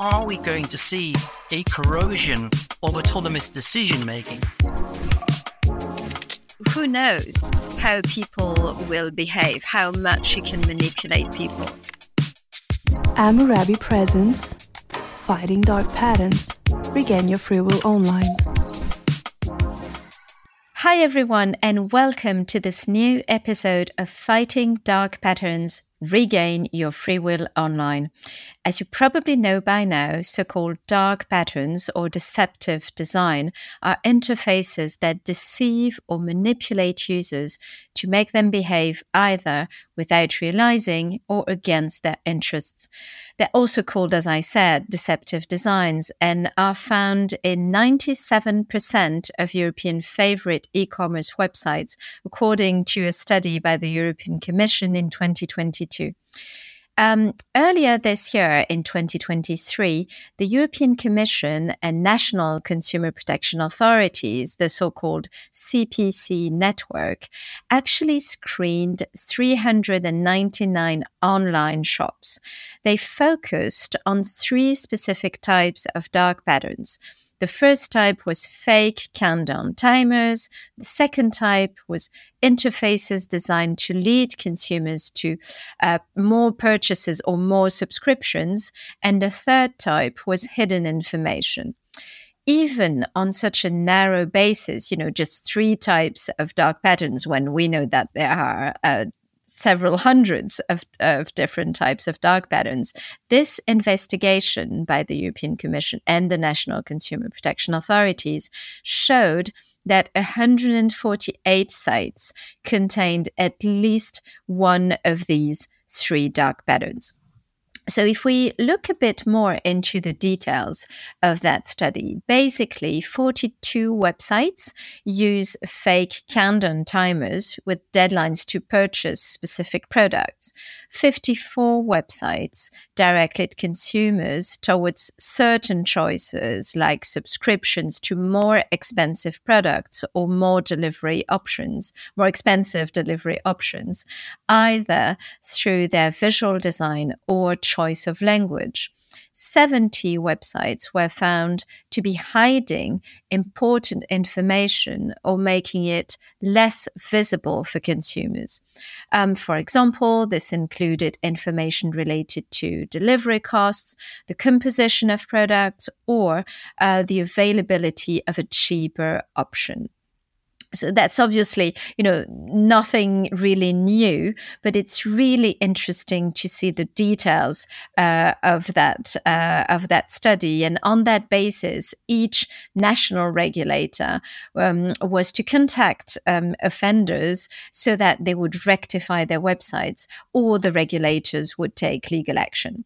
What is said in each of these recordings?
are we going to see a corrosion of autonomous decision making? Who knows how people will behave, how much you can manipulate people. Amurabi presents Fighting Dark Patterns. Regain your free will online. Hi, everyone, and welcome to this new episode of Fighting Dark Patterns regain your free will online. As you probably know by now, so called dark patterns or deceptive design are interfaces that deceive or manipulate users to make them behave either without realizing or against their interests. They're also called, as I said, deceptive designs and are found in 97% of European favorite e commerce websites, according to a study by the European Commission in 2022. Um, earlier this year, in 2023, the European Commission and national consumer protection authorities, the so called CPC network, actually screened 399 online shops. They focused on three specific types of dark patterns the first type was fake countdown timers. The second type was interfaces designed to lead consumers to uh, more purchases or more subscriptions. And the third type was hidden information even on such a narrow basis, you know, just three types of dark patterns when we know that there are uh, several hundreds of, of different types of dark patterns. This investigation by the European Commission and the national consumer protection authorities showed that 148 sites contained at least one of these three dark patterns. So, if we look a bit more into the details of that study, basically 42 websites use fake countdown timers with deadlines to purchase specific products. 54 websites directed consumers towards certain choices like subscriptions to more expensive products or more delivery options, more expensive delivery options, either through their visual design or choice of language. 70 websites were found to be hiding important information or making it less visible for consumers. Um, for example, this included information related to delivery costs, the composition of products, or uh, the availability of a cheaper option so that's obviously you know nothing really new but it's really interesting to see the details uh, of that uh, of that study. And on that basis each national regulator um, was to contact um, offenders so that they would rectify their websites or the regulators would take legal action.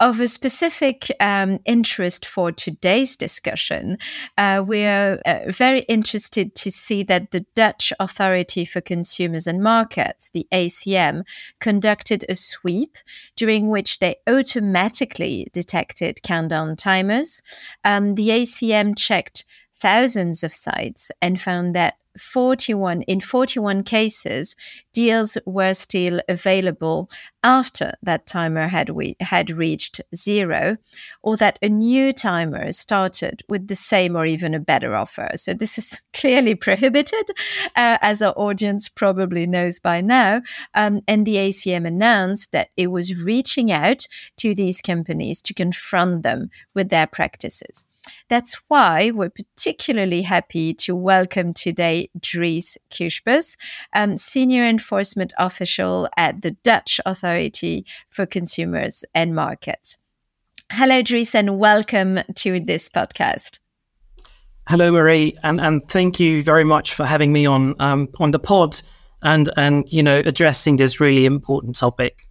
Of a specific um, interest for today's discussion uh, we're uh, very interested to see that that the Dutch Authority for Consumers and Markets, the ACM, conducted a sweep during which they automatically detected countdown timers. Um, the ACM checked thousands of sites and found that 41 in 41 cases deals were still available after that timer had we had reached zero or that a new timer started with the same or even a better offer. So this is clearly prohibited uh, as our audience probably knows by now. Um, and the acm announced that it was reaching out to these companies to confront them with their practices that's why we're particularly happy to welcome today Dries Cuijpers, um, Senior Enforcement Official at the Dutch Authority for Consumers and Markets. Hello, Dries, and welcome to this podcast. Hello, Marie, and, and thank you very much for having me on um, on the pod and and you know addressing this really important topic.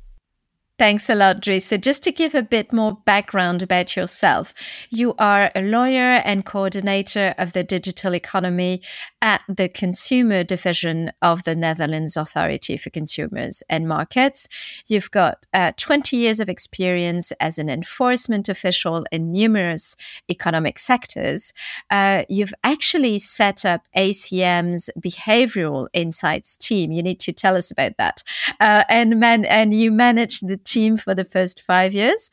Thanks a lot, Dries. So, just to give a bit more background about yourself, you are a lawyer and coordinator of the digital economy at the consumer division of the Netherlands Authority for Consumers and Markets. You've got uh, 20 years of experience as an enforcement official in numerous economic sectors. Uh, you've actually set up ACM's behavioral insights team. You need to tell us about that. Uh, and man, and you manage the team for the first five years.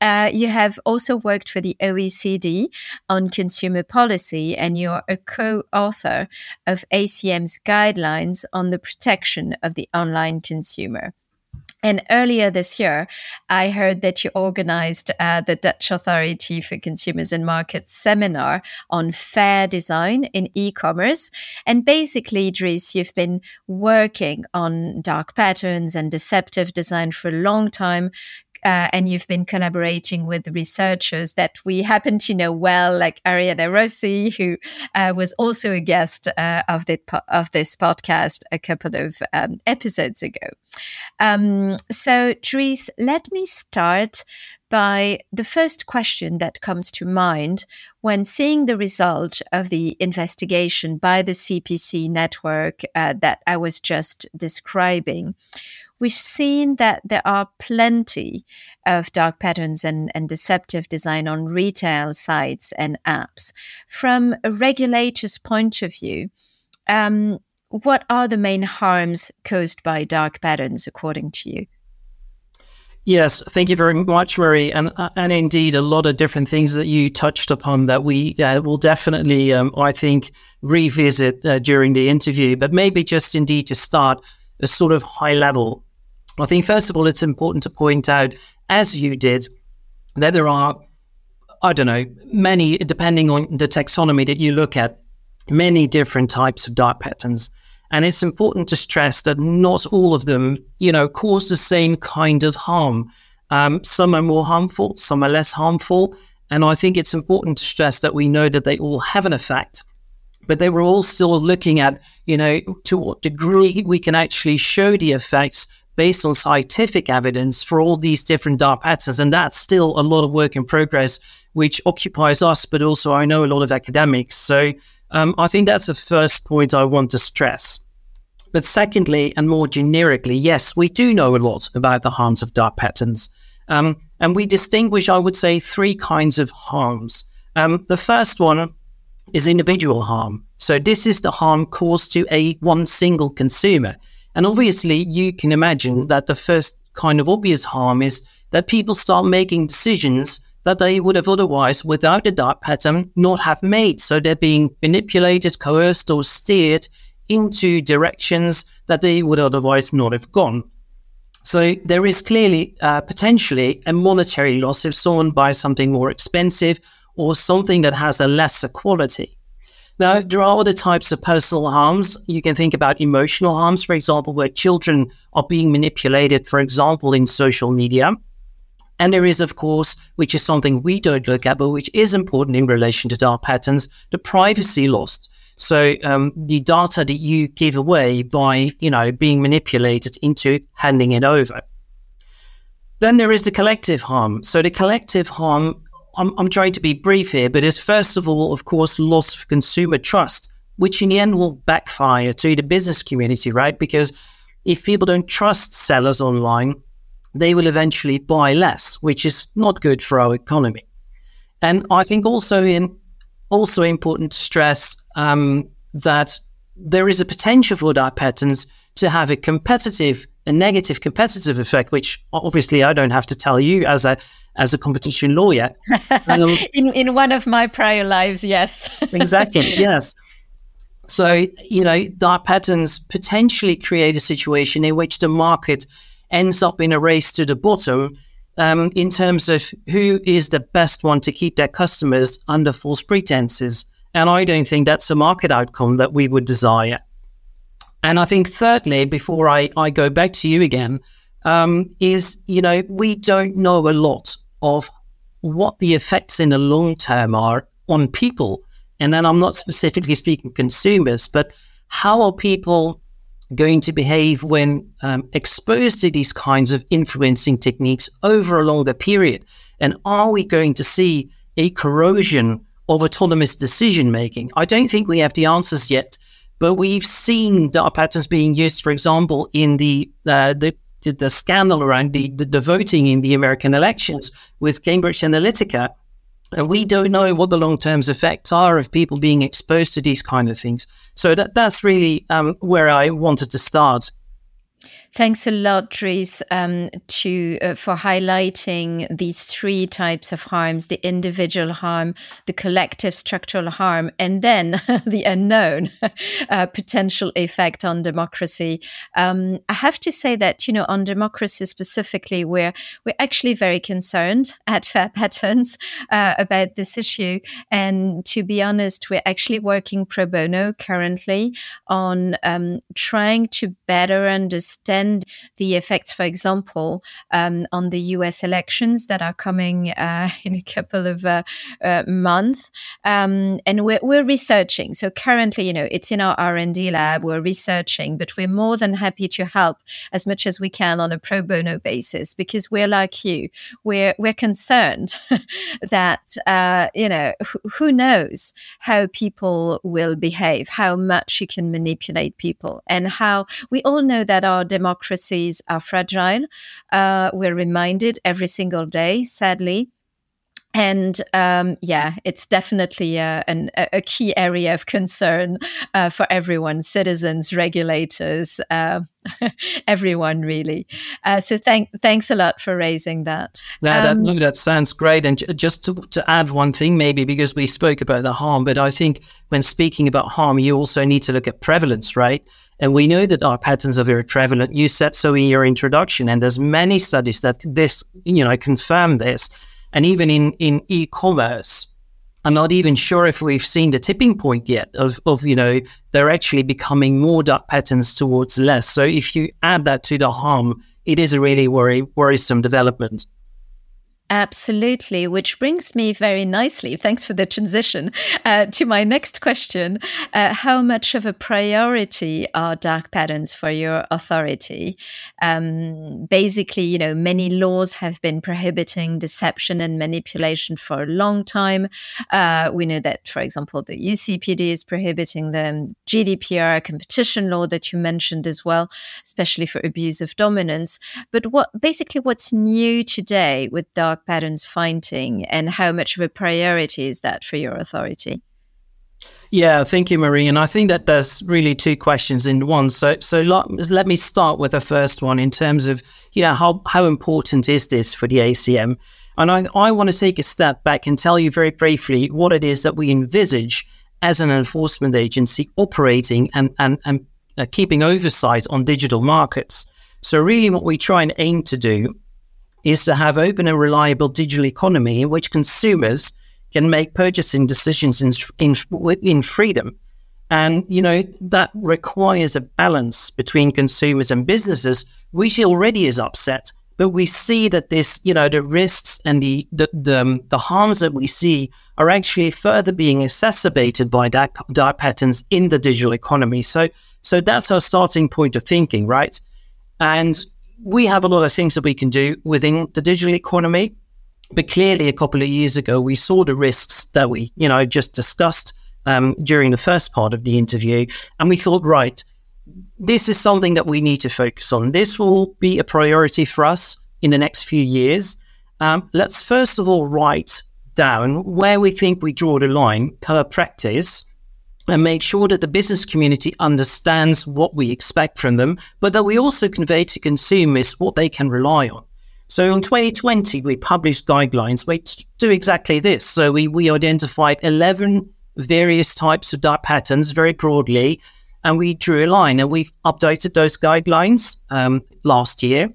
Uh, you have also worked for the OECD on consumer policy, and you're a co author of ACM's guidelines on the protection of the online consumer. And earlier this year, I heard that you organized uh, the Dutch Authority for Consumers and Markets seminar on fair design in e commerce. And basically, Dries, you've been working on dark patterns and deceptive design for a long time, uh, and you've been collaborating with researchers that we happen to know well, like Arianna Rossi, who uh, was also a guest uh, of, the, of this podcast a couple of um, episodes ago. Um, so, Dries, let me start by the first question that comes to mind when seeing the result of the investigation by the CPC network uh, that I was just describing we've seen that there are plenty of dark patterns and, and deceptive design on retail sites and apps. From a regulator's point of view, um, what are the main harms caused by dark patterns, according to you? Yes, thank you very much, Marie, and uh, and indeed a lot of different things that you touched upon that we uh, will definitely, um, I think, revisit uh, during the interview. But maybe just indeed to start a sort of high level I think, first of all, it's important to point out, as you did, that there are, I don't know, many, depending on the taxonomy that you look at, many different types of dark patterns. And it's important to stress that not all of them, you know, cause the same kind of harm. Um, some are more harmful, some are less harmful. And I think it's important to stress that we know that they all have an effect. But they were all still looking at, you know, to what degree we can actually show the effects based on scientific evidence for all these different dark patterns. And that's still a lot of work in progress, which occupies us, but also I know a lot of academics. So um, I think that's the first point I want to stress. But secondly, and more generically, yes, we do know a lot about the harms of dark patterns. Um, and we distinguish, I would say, three kinds of harms. Um, the first one is individual harm. So this is the harm caused to a one single consumer. And obviously, you can imagine that the first kind of obvious harm is that people start making decisions that they would have otherwise, without a dark pattern, not have made. So they're being manipulated, coerced, or steered into directions that they would otherwise not have gone. So there is clearly uh, potentially a monetary loss if someone buys something more expensive or something that has a lesser quality. Now, there are other types of personal harms. You can think about emotional harms, for example, where children are being manipulated, for example, in social media. And there is, of course, which is something we don't look at, but which is important in relation to dark patterns, the privacy lost. So um, the data that you give away by, you know, being manipulated into handing it over. Then there is the collective harm. So the collective harm I'm, I'm trying to be brief here, but it's first of all, of course, loss of consumer trust, which in the end will backfire to the business community, right? Because if people don't trust sellers online, they will eventually buy less, which is not good for our economy. And I think also in also important to stress um, that there is a potential for dark patterns to have a competitive, a negative competitive effect, which obviously I don't have to tell you as a as a competition lawyer. Um, in in one of my prior lives, yes. exactly. Yes. So you know, dark patterns potentially create a situation in which the market ends up in a race to the bottom. Um, in terms of who is the best one to keep their customers under false pretenses. And I don't think that's a market outcome that we would desire. And I think, thirdly, before I, I go back to you again, um, is, you know, we don't know a lot of what the effects in the long term are on people. And then I'm not specifically speaking consumers, but how are people going to behave when um, exposed to these kinds of influencing techniques over a longer period? And are we going to see a corrosion of autonomous decision making? I don't think we have the answers yet, but we've seen dark patterns being used, for example, in the uh, the the scandal around the, the, the voting in the American elections with Cambridge Analytica. And we don't know what the long term effects are of people being exposed to these kind of things. So that, that's really um, where I wanted to start. Thanks a lot, Dries, um, to uh, for highlighting these three types of harms: the individual harm, the collective structural harm, and then the unknown uh, potential effect on democracy. Um, I have to say that you know on democracy specifically, we're we're actually very concerned at Fair Patterns uh, about this issue, and to be honest, we're actually working pro bono currently on um, trying to better understand and the effects, for example, um, on the US elections that are coming uh, in a couple of uh, uh, months. Um, and we're, we're researching. So currently, you know, it's in our R&D lab, we're researching, but we're more than happy to help as much as we can on a pro bono basis because we're like you. We're, we're concerned that, uh, you know, who knows how people will behave, how much you can manipulate people, and how we all know that our democracy democracies are fragile. Uh, we're reminded every single day, sadly. And um, yeah, it's definitely a, an, a, key area of concern uh, for everyone citizens, regulators, uh, everyone, really. Uh, so thank, thanks a lot for raising that. Yeah, um, that, that sounds great. And just to, to add one thing, maybe because we spoke about the harm, but I think when speaking about harm, you also need to look at prevalence, right? And we know that dark patterns are very prevalent. You said so in your introduction, and there's many studies that this, you know, confirm this. And even in, in e-commerce, I'm not even sure if we've seen the tipping point yet of, of, you know, they're actually becoming more dark patterns towards less. So if you add that to the harm, it is a really worry, worrisome development. Absolutely, which brings me very nicely, thanks for the transition, uh, to my next question. Uh, how much of a priority are dark patterns for your authority? Um, basically, you know, many laws have been prohibiting deception and manipulation for a long time. Uh, we know that, for example, the UCPD is prohibiting them, GDPR, competition law that you mentioned as well, especially for abuse of dominance. But what basically what's new today with dark patterns finding and how much of a priority is that for your authority? Yeah, thank you, Marie. And I think that there's really two questions in one. So, so let me start with the first one in terms of, you know, how, how important is this for the ACM? And I, I want to take a step back and tell you very briefly what it is that we envisage as an enforcement agency operating and, and, and uh, keeping oversight on digital markets. So, really, what we try and aim to do is to have open and reliable digital economy in which consumers can make purchasing decisions in, in, in freedom. And, you know, that requires a balance between consumers and businesses, which already is upset. But we see that this, you know, the risks and the the, the, um, the harms that we see are actually further being exacerbated by dark, patterns in the digital economy. So, so that's our starting point of thinking, right? And we have a lot of things that we can do within the digital economy. But clearly, a couple of years ago, we saw the risks that we, you know, just discussed um, during the first part of the interview, and we thought, right, this is something that we need to focus on. This will be a priority for us in the next few years. Um, let's first of all write down where we think we draw the line per practice and make sure that the business community understands what we expect from them, but that we also convey to consumers what they can rely on. So in 2020, we published guidelines which do exactly this. So we, we identified 11 various types of dark patterns very broadly, and we drew a line and we've updated those guidelines um, last year.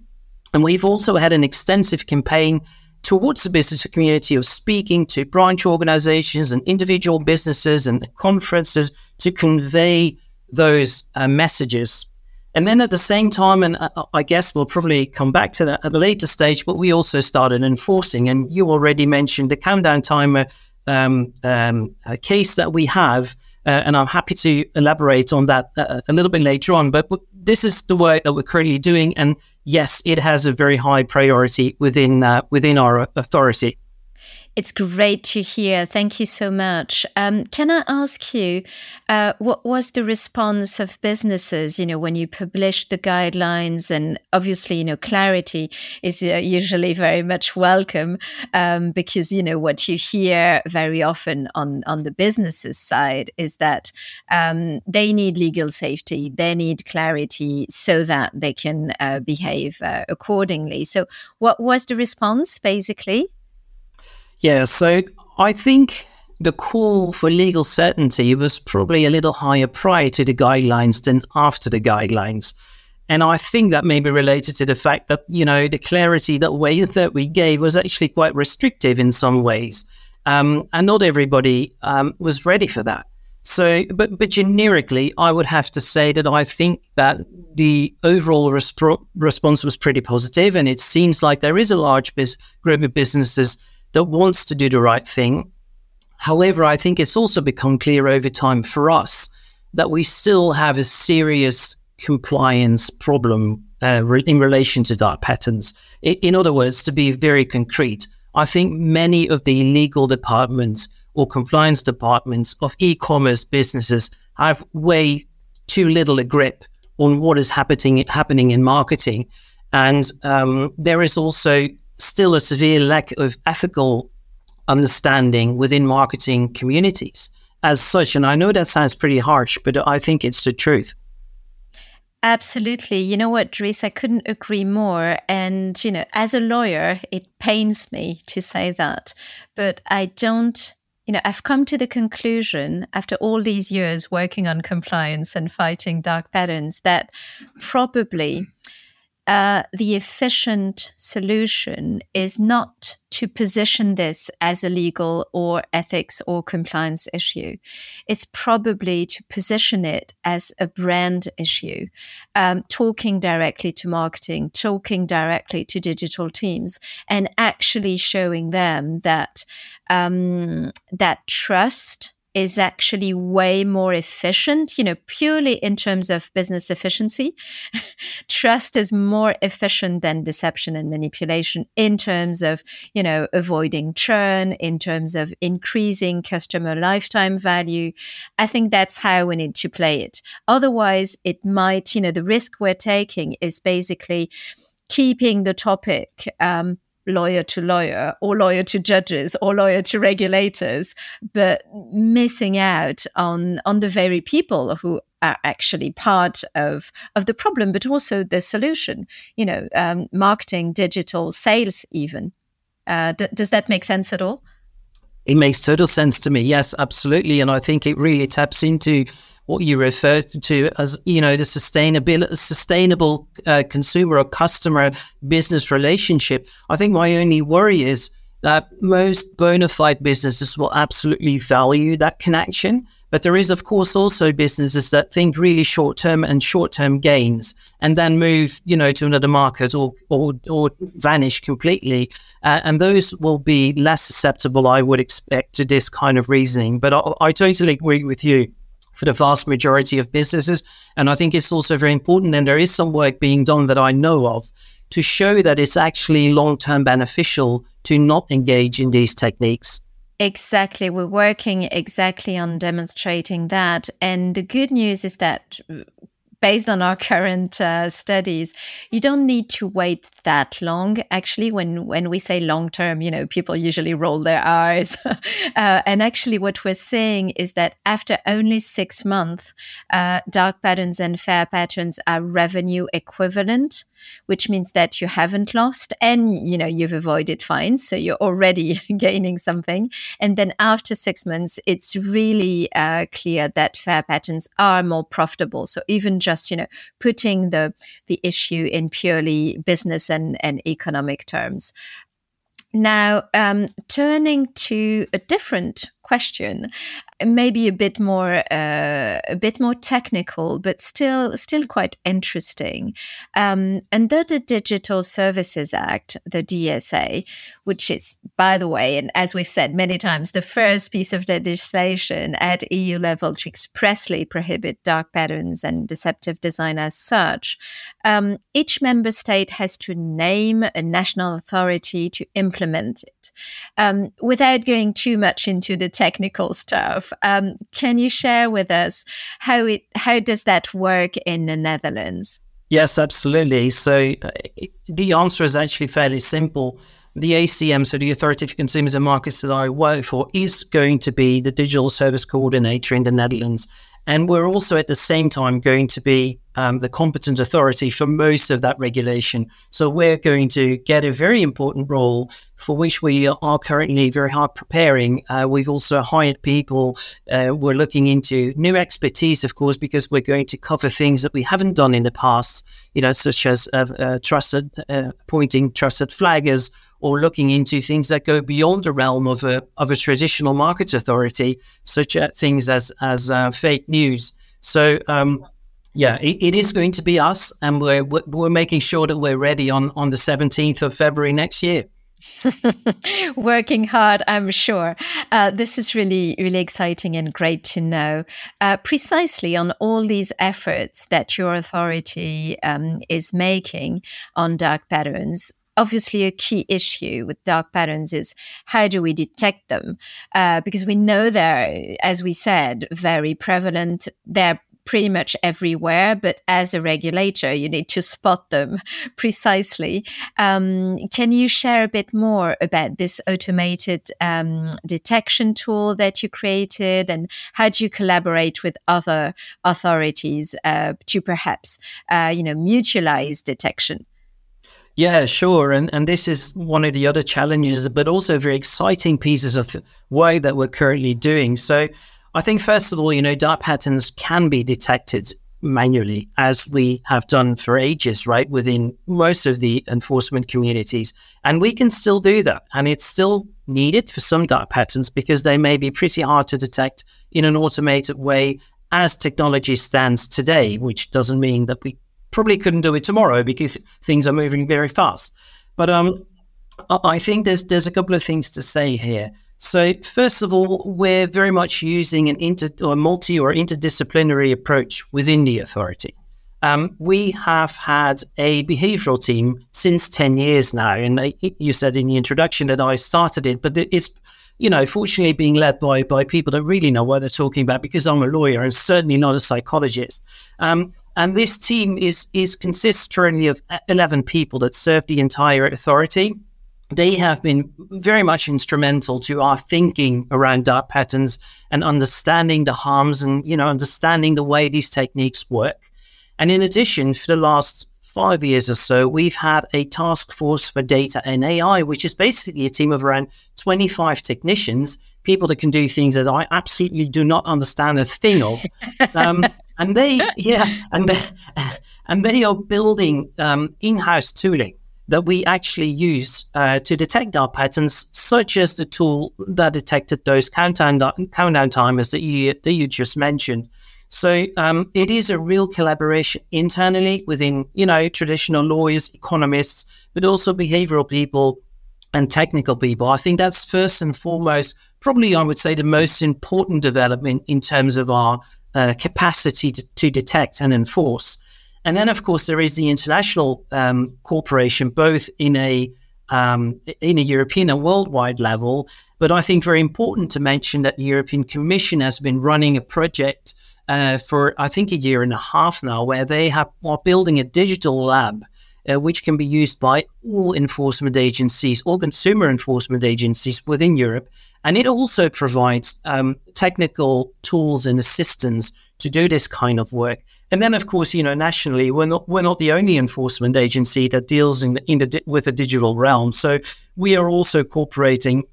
And we've also had an extensive campaign towards the business community of speaking to branch organizations and individual businesses and conferences to convey those uh, messages. And then at the same time, and uh, I guess we'll probably come back to that at a later stage, but we also started enforcing. And you already mentioned the countdown timer um, um, case that we have. Uh, and I'm happy to elaborate on that uh, a little bit later on. But, but this is the work that we're currently doing. And yes, it has a very high priority within uh, within our authority. It's great to hear. Thank you so much. Um, can I ask you, uh, what was the response of businesses? You know, when you published the guidelines, and obviously, you know, clarity is uh, usually very much welcome um, because you know what you hear very often on on the businesses side is that um, they need legal safety, they need clarity so that they can uh, behave uh, accordingly. So, what was the response basically? Yeah, so I think the call for legal certainty was probably a little higher prior to the guidelines than after the guidelines. And I think that may be related to the fact that, you know, the clarity that way that we gave was actually quite restrictive in some ways. Um, and not everybody um, was ready for that. So, but, but generically, I would have to say that I think that the overall resp- response was pretty positive, and it seems like there is a large group of businesses that wants to do the right thing. However, I think it's also become clear over time for us that we still have a serious compliance problem uh, re- in relation to dark patterns. In other words, to be very concrete, I think many of the legal departments or compliance departments of e-commerce businesses have way too little a grip on what is happening happening in marketing, and um, there is also still a severe lack of ethical understanding within marketing communities as such. And I know that sounds pretty harsh, but I think it's the truth. Absolutely. You know what, Dries, I couldn't agree more. And, you know, as a lawyer, it pains me to say that, but I don't. You know, I've come to the conclusion after all these years working on compliance and fighting dark patterns that probably uh, the efficient solution is not to position this as a legal or ethics or compliance issue. It's probably to position it as a brand issue, um, talking directly to marketing, talking directly to digital teams, and actually showing them that um, that trust is actually way more efficient, you know, purely in terms of business efficiency. Trust is more efficient than deception and manipulation in terms of, you know, avoiding churn, in terms of increasing customer lifetime value. I think that's how we need to play it. Otherwise, it might, you know, the risk we're taking is basically keeping the topic um, lawyer to lawyer or lawyer to judges or lawyer to regulators, but missing out on on the very people who are actually part of of the problem, but also the solution. You know, um, marketing, digital, sales, even. Uh, d- does that make sense at all? It makes total sense to me. Yes, absolutely, and I think it really taps into what you refer to as you know the sustainability sustainable uh, consumer or customer business relationship. I think my only worry is that most bona fide businesses will absolutely value that connection but there is of course also businesses that think really short term and short term gains and then move you know to another market or or, or vanish completely. Uh, and those will be less susceptible i would expect to this kind of reasoning but I, I totally agree with you for the vast majority of businesses. And I think it's also very important, and there is some work being done that I know of to show that it's actually long term beneficial to not engage in these techniques. Exactly. We're working exactly on demonstrating that. And the good news is that based on our current uh, studies, you don't need to wait that long. Actually, when when we say long term, you know, people usually roll their eyes. uh, and actually, what we're saying is that after only six months, uh, dark patterns and fair patterns are revenue equivalent which means that you haven't lost and you know you've avoided fines so you're already gaining something. And then after six months it's really uh, clear that fair patterns are more profitable. So even just you know putting the the issue in purely business and, and economic terms. Now, um, turning to a different question, maybe a bit more uh, a bit more technical, but still still quite interesting. Um, under the Digital Services Act, the DSA, which is, by the way, and as we've said many times, the first piece of legislation at EU level to expressly prohibit dark patterns and deceptive design as such, um, each member state has to name a national authority to implement it. Um, without going too much into the technical stuff, um, can you share with us how it how does that work in the Netherlands? Yes, absolutely. So uh, the answer is actually fairly simple. The ACM, so the Authority for Consumers and Markets that I work for, is going to be the digital service coordinator in the Netherlands. And we're also at the same time going to be um, the competent authority for most of that regulation. So we're going to get a very important role for which we are currently very hard preparing. Uh, we've also hired people. Uh, we're looking into new expertise, of course, because we're going to cover things that we haven't done in the past, you know, such as uh, uh trusted uh, appointing trusted flaggers or looking into things that go beyond the realm of a of a traditional market authority, such as things as as uh, fake news. So. Um, yeah, it, it is going to be us, and we're we're making sure that we're ready on on the seventeenth of February next year. Working hard, I'm sure. Uh, this is really, really exciting and great to know. Uh, precisely on all these efforts that your authority um, is making on dark patterns, obviously a key issue with dark patterns is how do we detect them? Uh, because we know they're, as we said, very prevalent. They're pretty much everywhere, but as a regulator, you need to spot them precisely. Um, can you share a bit more about this automated um, detection tool that you created, and how do you collaborate with other authorities uh, to perhaps, uh, you know, mutualize detection? Yeah, sure. And and this is one of the other challenges, but also very exciting pieces of work that we're currently doing. So I think first of all, you know, dark patterns can be detected manually, as we have done for ages, right, within most of the enforcement communities. And we can still do that. And it's still needed for some dark patterns because they may be pretty hard to detect in an automated way as technology stands today, which doesn't mean that we probably couldn't do it tomorrow because things are moving very fast. But um, I think there's there's a couple of things to say here. So first of all, we're very much using an inter or multi or interdisciplinary approach within the authority. Um, we have had a behavioral team since 10 years now. And you said in the introduction that I started it, but it's, you know, fortunately being led by, by people that really know what they're talking about because I'm a lawyer and certainly not a psychologist. Um, and this team is is consists currently of 11 people that serve the entire authority. They have been very much instrumental to our thinking around dark patterns and understanding the harms and you know understanding the way these techniques work. And in addition, for the last five years or so, we've had a task force for data and AI, which is basically a team of around 25 technicians, people that can do things that I absolutely do not understand a thing of. Um, and they yeah and they, and they are building um, in-house tooling that we actually use uh, to detect dark patterns, such as the tool that detected those countdown countdown timers that you that you just mentioned. So um, it is a real collaboration internally within you know traditional lawyers, economists, but also behavioral people and technical people. I think that's first and foremost, probably I would say the most important development in terms of our uh, capacity to, to, detect and enforce. And then, of course, there is the international um, cooperation, both in a um, in a European and worldwide level. But I think very important to mention that the European Commission has been running a project uh, for I think a year and a half now, where they have are building a digital lab uh, which can be used by all enforcement agencies, all consumer enforcement agencies within Europe. And it also provides um, technical tools and assistance to do this kind of work. And then, of course, you know, nationally, we're not we're not the only enforcement agency that deals in, in the with the digital realm. So we are also cooperating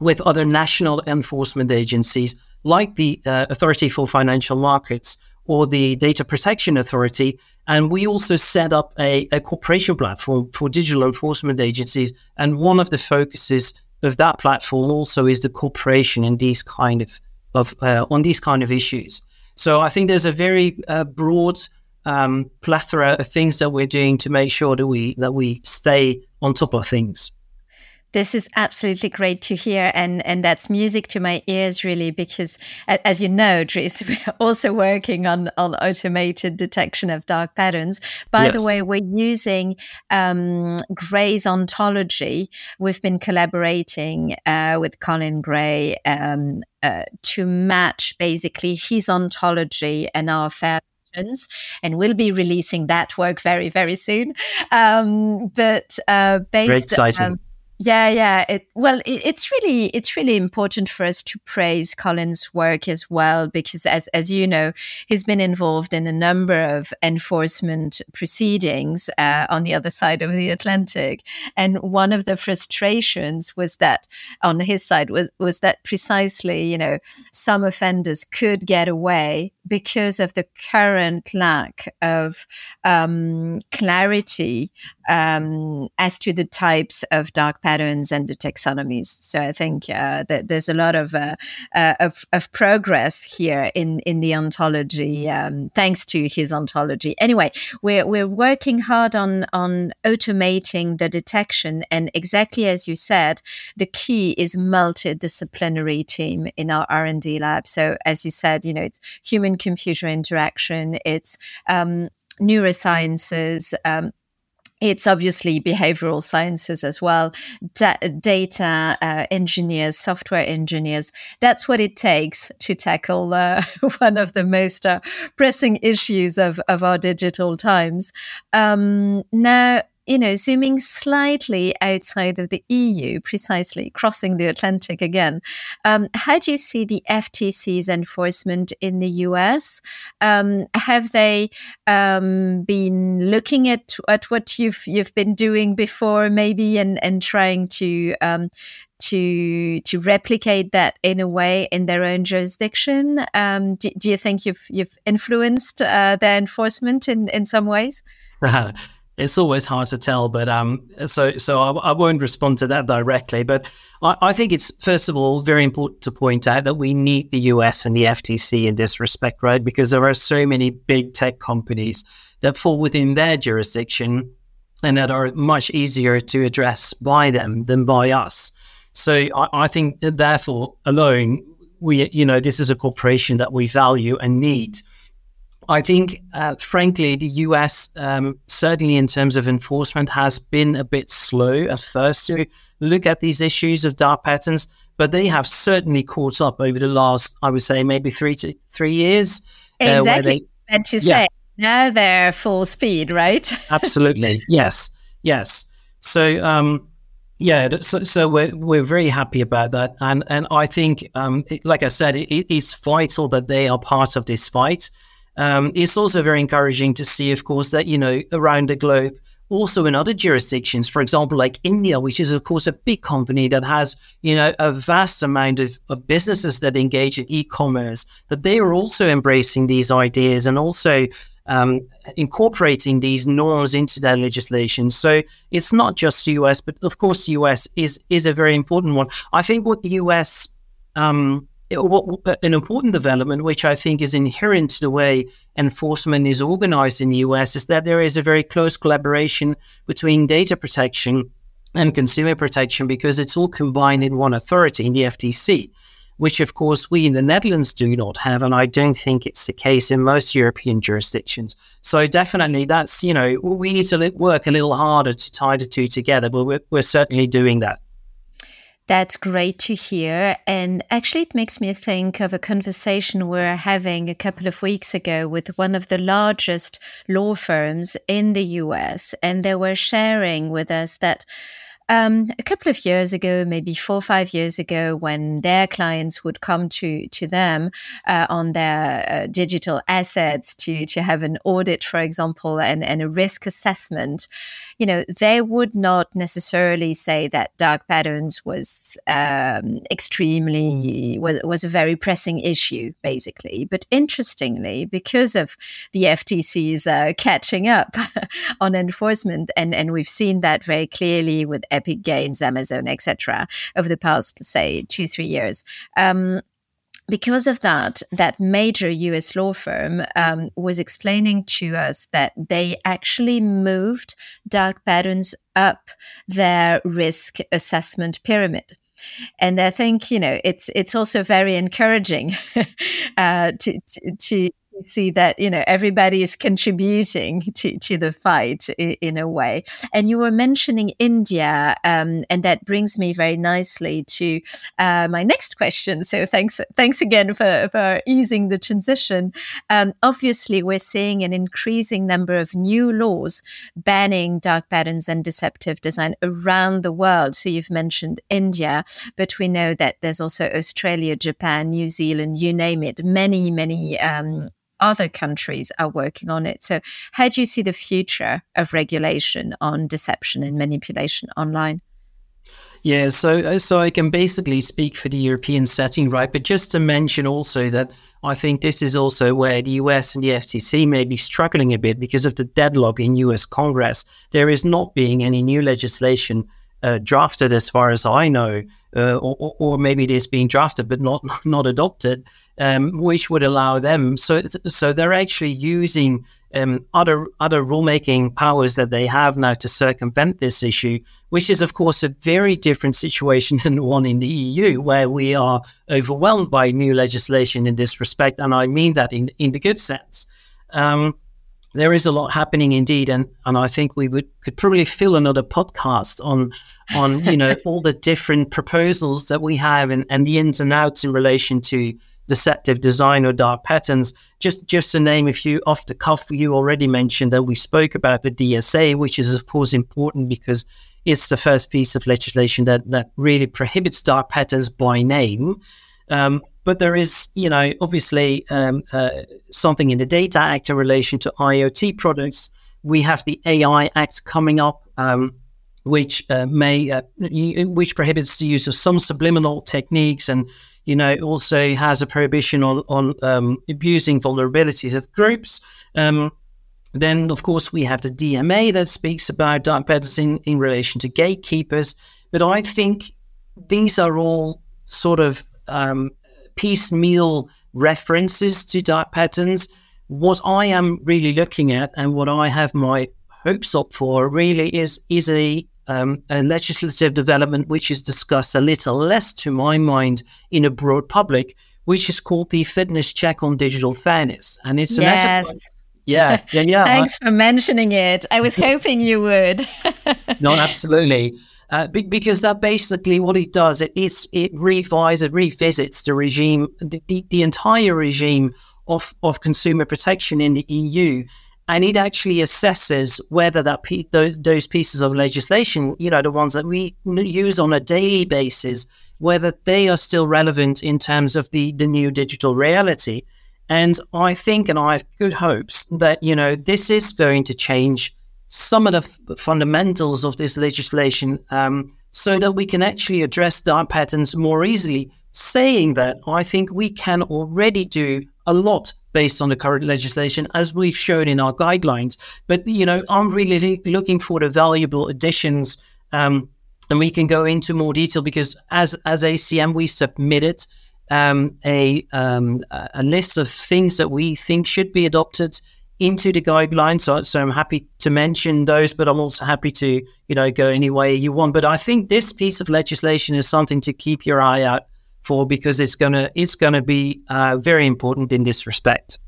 with other national enforcement agencies like the uh, Authority for Financial Markets or the Data Protection Authority. And we also set up a, a cooperation platform for digital enforcement agencies. And one of the focuses of that platform also is the cooperation in these kind of of uh, on these kind of issues. So I think there's a very uh, broad um, plethora of things that we're doing to make sure that we that we stay on top of things. This is absolutely great to hear, and and that's music to my ears, really, because as you know, Dries, we're also working on on automated detection of dark patterns. By yes. the way, we're using um, Gray's ontology. We've been collaborating uh, with Colin Gray um, uh, to match basically his ontology and our fair and we'll be releasing that work very very soon um, but uh, based very exciting. Um, yeah, yeah. It, well, it, it's really it's really important for us to praise Colin's work as well because, as as you know, he's been involved in a number of enforcement proceedings uh, on the other side of the Atlantic, and one of the frustrations was that on his side was was that precisely you know some offenders could get away because of the current lack of um, clarity um, as to the types of dark patterns and the taxonomies. So I think uh, that there's a lot of, uh, uh, of, of progress here in in the ontology, um, thanks to his ontology. Anyway, we're we're working hard on on automating the detection, and exactly as you said, the key is multidisciplinary team in our R and D lab. So as you said, you know, it's human computer interaction, it's um, neurosciences, um, it's obviously behavioral sciences as well, da- data uh, engineers, software engineers. That's what it takes to tackle uh, one of the most uh, pressing issues of, of our digital times. Um, now, you know, zooming slightly outside of the EU, precisely crossing the Atlantic again, um, how do you see the FTC's enforcement in the US? Um, have they um, been looking at at what you've you've been doing before, maybe, and and trying to um, to to replicate that in a way in their own jurisdiction? Um, do, do, you think you've you've influenced uh, their enforcement in in some ways? it's always hard to tell, but um, so so I, I won't respond to that directly. But I, I, think it's first of all very important to point out that we need the US and the FTC in this respect, right? Because there are so many big tech companies that fall within their jurisdiction and that are much easier to address by them than by us. So I, I think that therefore alone, we you know this is a corporation that we value and need. I think, uh, frankly, the US, um, certainly in terms of enforcement, has been a bit slow at first to look at these issues of dark patterns, but they have certainly caught up over the last, I would say, maybe three to three years. Exactly. Uh, and to yeah. say now they're full speed, right? Absolutely. Yes. Yes. So, um, yeah, so, so, we're we're very happy about that, and and I think, um, it, like I said, it, it is vital that they are part of this fight. Um, it's also very encouraging to see, of course, that, you know, around the globe, also in other jurisdictions, for example, like India, which is, of course, a big company that has, you know, a vast amount of, of businesses that engage in e commerce, that they are also embracing these ideas and also um, incorporating these norms into their legislation. So it's not just the US, but of course, the US is, is a very important one. I think what the US um, an important development, which I think is inherent to the way enforcement is organized in the US, is that there is a very close collaboration between data protection and consumer protection because it's all combined in one authority, in the FTC, which of course we in the Netherlands do not have. And I don't think it's the case in most European jurisdictions. So definitely that's, you know, we need to work a little harder to tie the two together, but we're, we're certainly doing that. That's great to hear. And actually, it makes me think of a conversation we are having a couple of weeks ago with one of the largest law firms in the US. And they were sharing with us that um, a couple of years ago, maybe four or five years ago, when their clients would come to to them uh, on their uh, digital assets to to have an audit, for example, and, and a risk assessment, you know, they would not necessarily say that dark patterns was um, extremely was, was a very pressing issue, basically. But interestingly, because of the FTC's uh, catching up on enforcement, and and we've seen that very clearly with Epic Games, Amazon, etc., over the past, say, two, three years. Um, because of that, that major US law firm um, was explaining to us that they actually moved dark patterns up their risk assessment pyramid. And I think you know it's it's also very encouraging uh, to, to, to see that you know everybody is contributing to, to the fight in, in a way. And you were mentioning india um, and that brings me very nicely to uh, my next question. So thanks thanks again for, for easing the transition. Um, obviously we're seeing an increasing number of new laws banning dark patterns and deceptive design around the world. So you've mentioned india but we know that there's also australia japan new zealand you name it many many um, other countries are working on it. So, how do you see the future of regulation on deception and manipulation online? Yeah, so uh, so I can basically speak for the European setting, right? But just to mention also that I think this is also where the US and the FTC may be struggling a bit because of the deadlock in US Congress. There is not being any new legislation uh, drafted, as far as I know, uh, or, or, maybe it is being drafted but not not adopted, um, which would allow them. So so they're actually using um, other other rulemaking powers that they have now to circumvent this issue, which is of course a very different situation than the one in the EU, where we are overwhelmed by new legislation in this respect, and I mean that in in the good sense. Um, there is a lot happening indeed, and and I think we would could probably fill another podcast on on you know all the different proposals that we have and, and the ins and outs in relation to deceptive design or dark patterns. Just just to name a few off the cuff, you already mentioned that we spoke about the DSA, which is of course important because it's the first piece of legislation that that really prohibits dark patterns by name. Um, but there is, you know, obviously um, uh, something in the Data Act in relation to IoT products. We have the AI Act coming up, um, which uh, may, uh, which prohibits the use of some subliminal techniques, and you know, also has a prohibition on on um, abusing vulnerabilities of groups. Um, then, of course, we have the DMA that speaks about dark patterns in, in relation to gatekeepers. But I think these are all sort of um, piecemeal references to dark patterns. What I am really looking at and what I have my hopes up for really is is a um, a legislative development which is discussed a little less, to my mind, in a broad public, which is called the fitness check on digital fairness, and it's an yes. effort. Yeah, yeah, yeah. Thanks for mentioning it. I was hoping you would. no, absolutely. Uh, because that basically what it does, it is it revises, it revisits the regime, the, the, the entire regime of, of consumer protection in the EU, and it actually assesses whether that pe- those, those pieces of legislation, you know, the ones that we use on a daily basis, whether they are still relevant in terms of the the new digital reality. And I think, and I have good hopes that you know this is going to change some of the f- fundamentals of this legislation um, so that we can actually address dark patterns more easily. Saying that, I think we can already do a lot based on the current legislation, as we've shown in our guidelines. But you know, I'm really looking for the valuable additions, um, and we can go into more detail because as as ACM, we submitted um, a um, a list of things that we think should be adopted into the guidelines. So, so I'm happy to mention those, but I'm also happy to, you know, go any way you want. But I think this piece of legislation is something to keep your eye out for because it's gonna it's gonna be uh, very important in this respect.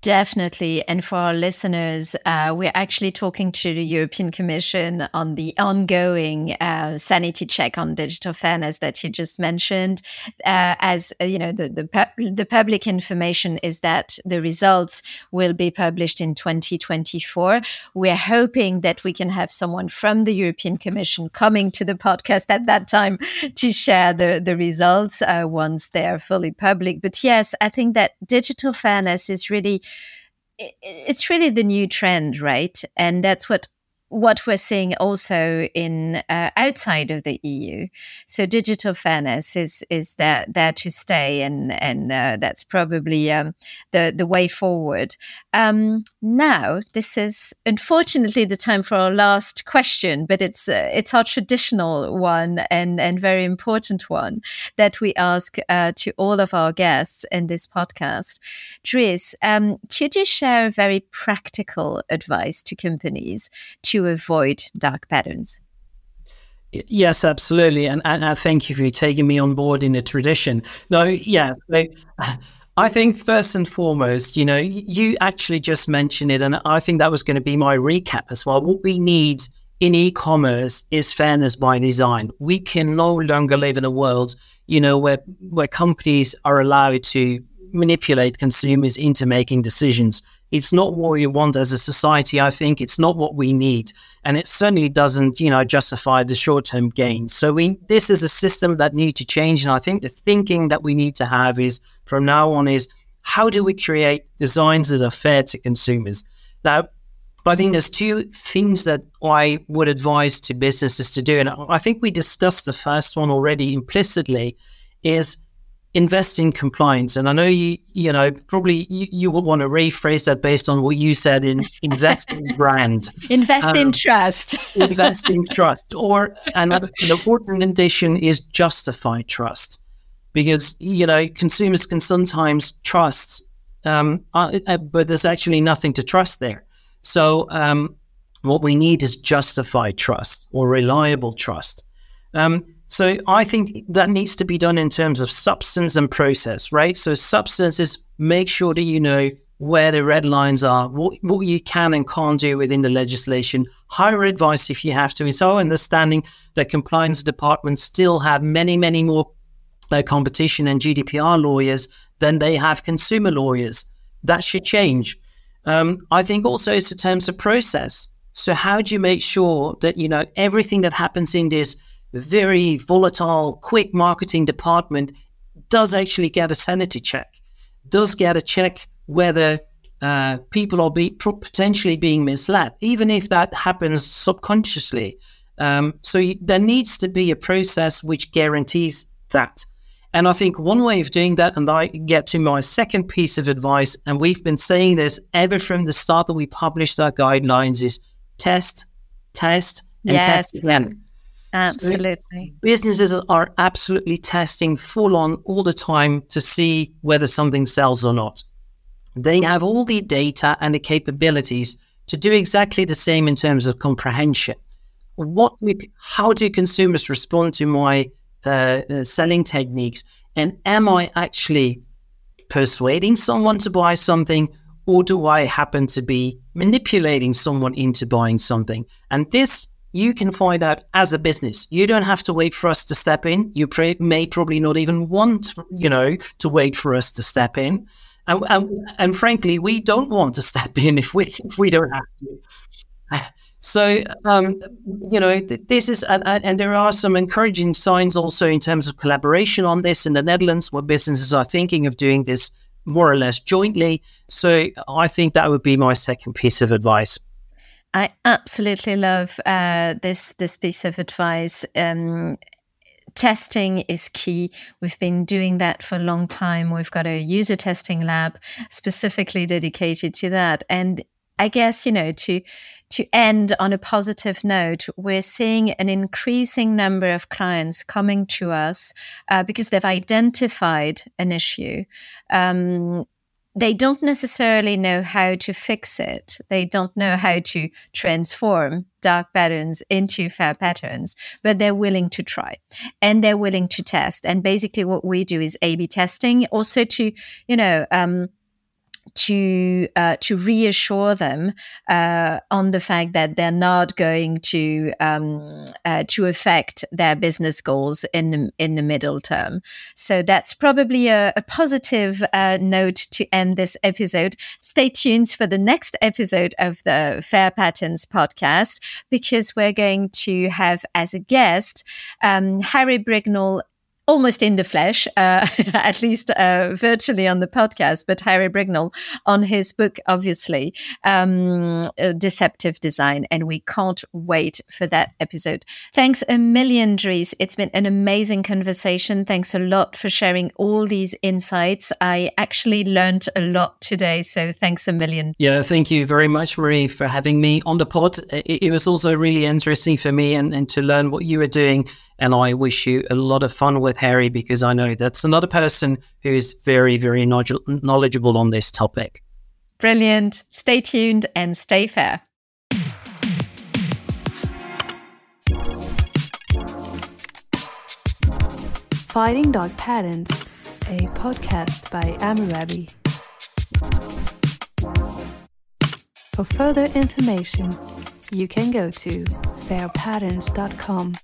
Definitely. And for our listeners, uh, we're actually talking to the European Commission on the ongoing uh, sanity check on digital fairness that you just mentioned. Uh, as uh, you know, the, the, pu- the public information is that the results will be published in 2024. We're hoping that we can have someone from the European Commission coming to the podcast at that time to share the, the results uh, once they're fully public. But yes, I think that digital fairness is really it's really the new trend, right? And that's what what we're seeing also in uh, outside of the EU. So digital fairness is is there there to stay, and and uh, that's probably um, the the way forward. Um, now, this is unfortunately the time for our last question, but it's uh, it's our traditional one and and very important one that we ask uh, to all of our guests in this podcast. Dries, um, could you share a very practical advice to companies to to avoid dark patterns? Yes, absolutely. And, and, and thank you for taking me on board in the tradition. No, yeah. I think first and foremost, you know, you actually just mentioned it, and I think that was going to be my recap as well. What we need in e-commerce is fairness by design. We can no longer live in a world, you know, where where companies are allowed to manipulate consumers into making decisions it's not what we want as a society. I think it's not what we need, and it certainly doesn't, you know, justify the short-term gains. So we, this is a system that needs to change, and I think the thinking that we need to have is from now on is how do we create designs that are fair to consumers? Now, I think there's two things that I would advise to businesses to do, and I think we discussed the first one already implicitly, is invest in compliance. And I know you, you know, probably you, you would want to rephrase that based on what you said in invest in brand. Invest um, in trust. invest in trust. Or another important condition is justify trust. Because, you know, consumers can sometimes trust, um, uh, uh, but there's actually nothing to trust there. So um, what we need is justified trust or reliable trust. Um, so I think that needs to be done in terms of substance and process, right? So substance is make sure that you know where the red lines are, what, what you can and can't do within the legislation. Hire advice if you have to. It's our understanding that compliance departments still have many, many more uh, competition and GDPR lawyers than they have consumer lawyers. That should change. Um, I think also it's in terms of process. So how do you make sure that you know everything that happens in this very volatile, quick marketing department does actually get a sanity check, does get a check whether uh, people are be, potentially being misled, even if that happens subconsciously. Um, so y- there needs to be a process which guarantees that. And I think one way of doing that, and I get to my second piece of advice, and we've been saying this ever from the start that we published our guidelines, is test, test, and yes. test again. Absolutely. So businesses are absolutely testing full on all the time to see whether something sells or not. They have all the data and the capabilities to do exactly the same in terms of comprehension. What, how do consumers respond to my uh, uh, selling techniques? And am I actually persuading someone to buy something, or do I happen to be manipulating someone into buying something? And this you can find out as a business. You don't have to wait for us to step in. You may probably not even want, you know, to wait for us to step in. And, and, and frankly, we don't want to step in if we if we don't have to. So, um, you know, this is, and, and, there are some encouraging signs also in terms of collaboration on this in the Netherlands, where businesses are thinking of doing this more or less jointly. So, I think that would be my second piece of advice. I absolutely love uh, this this piece of advice. Um, testing is key. We've been doing that for a long time. We've got a user testing lab specifically dedicated to that. And I guess, you know, to to end on a positive note, we're seeing an increasing number of clients coming to us uh, because they've identified an issue. Um, they don't necessarily know how to fix it. They don't know how to transform dark patterns into fair patterns, but they're willing to try and they're willing to test. And basically, what we do is A B testing, also to, you know, um, to uh, to reassure them uh, on the fact that they're not going to um, uh, to affect their business goals in the, in the middle term. So that's probably a, a positive uh, note to end this episode. Stay tuned for the next episode of the Fair Patterns podcast because we're going to have as a guest um, Harry Brignull almost in the flesh, uh, at least uh, virtually on the podcast, but Harry Brignull on his book, obviously, um, uh, Deceptive Design. And we can't wait for that episode. Thanks a million, Dries. It's been an amazing conversation. Thanks a lot for sharing all these insights. I actually learned a lot today. So thanks a million. Yeah, thank you very much, Marie, for having me on the pod. It, it was also really interesting for me and, and to learn what you were doing and I wish you a lot of fun with Harry because I know that's another person who is very, very knowledgeable on this topic. Brilliant. Stay tuned and stay fair. Fighting Dark Patterns, a podcast by Amurabi. For further information, you can go to fairpatterns.com.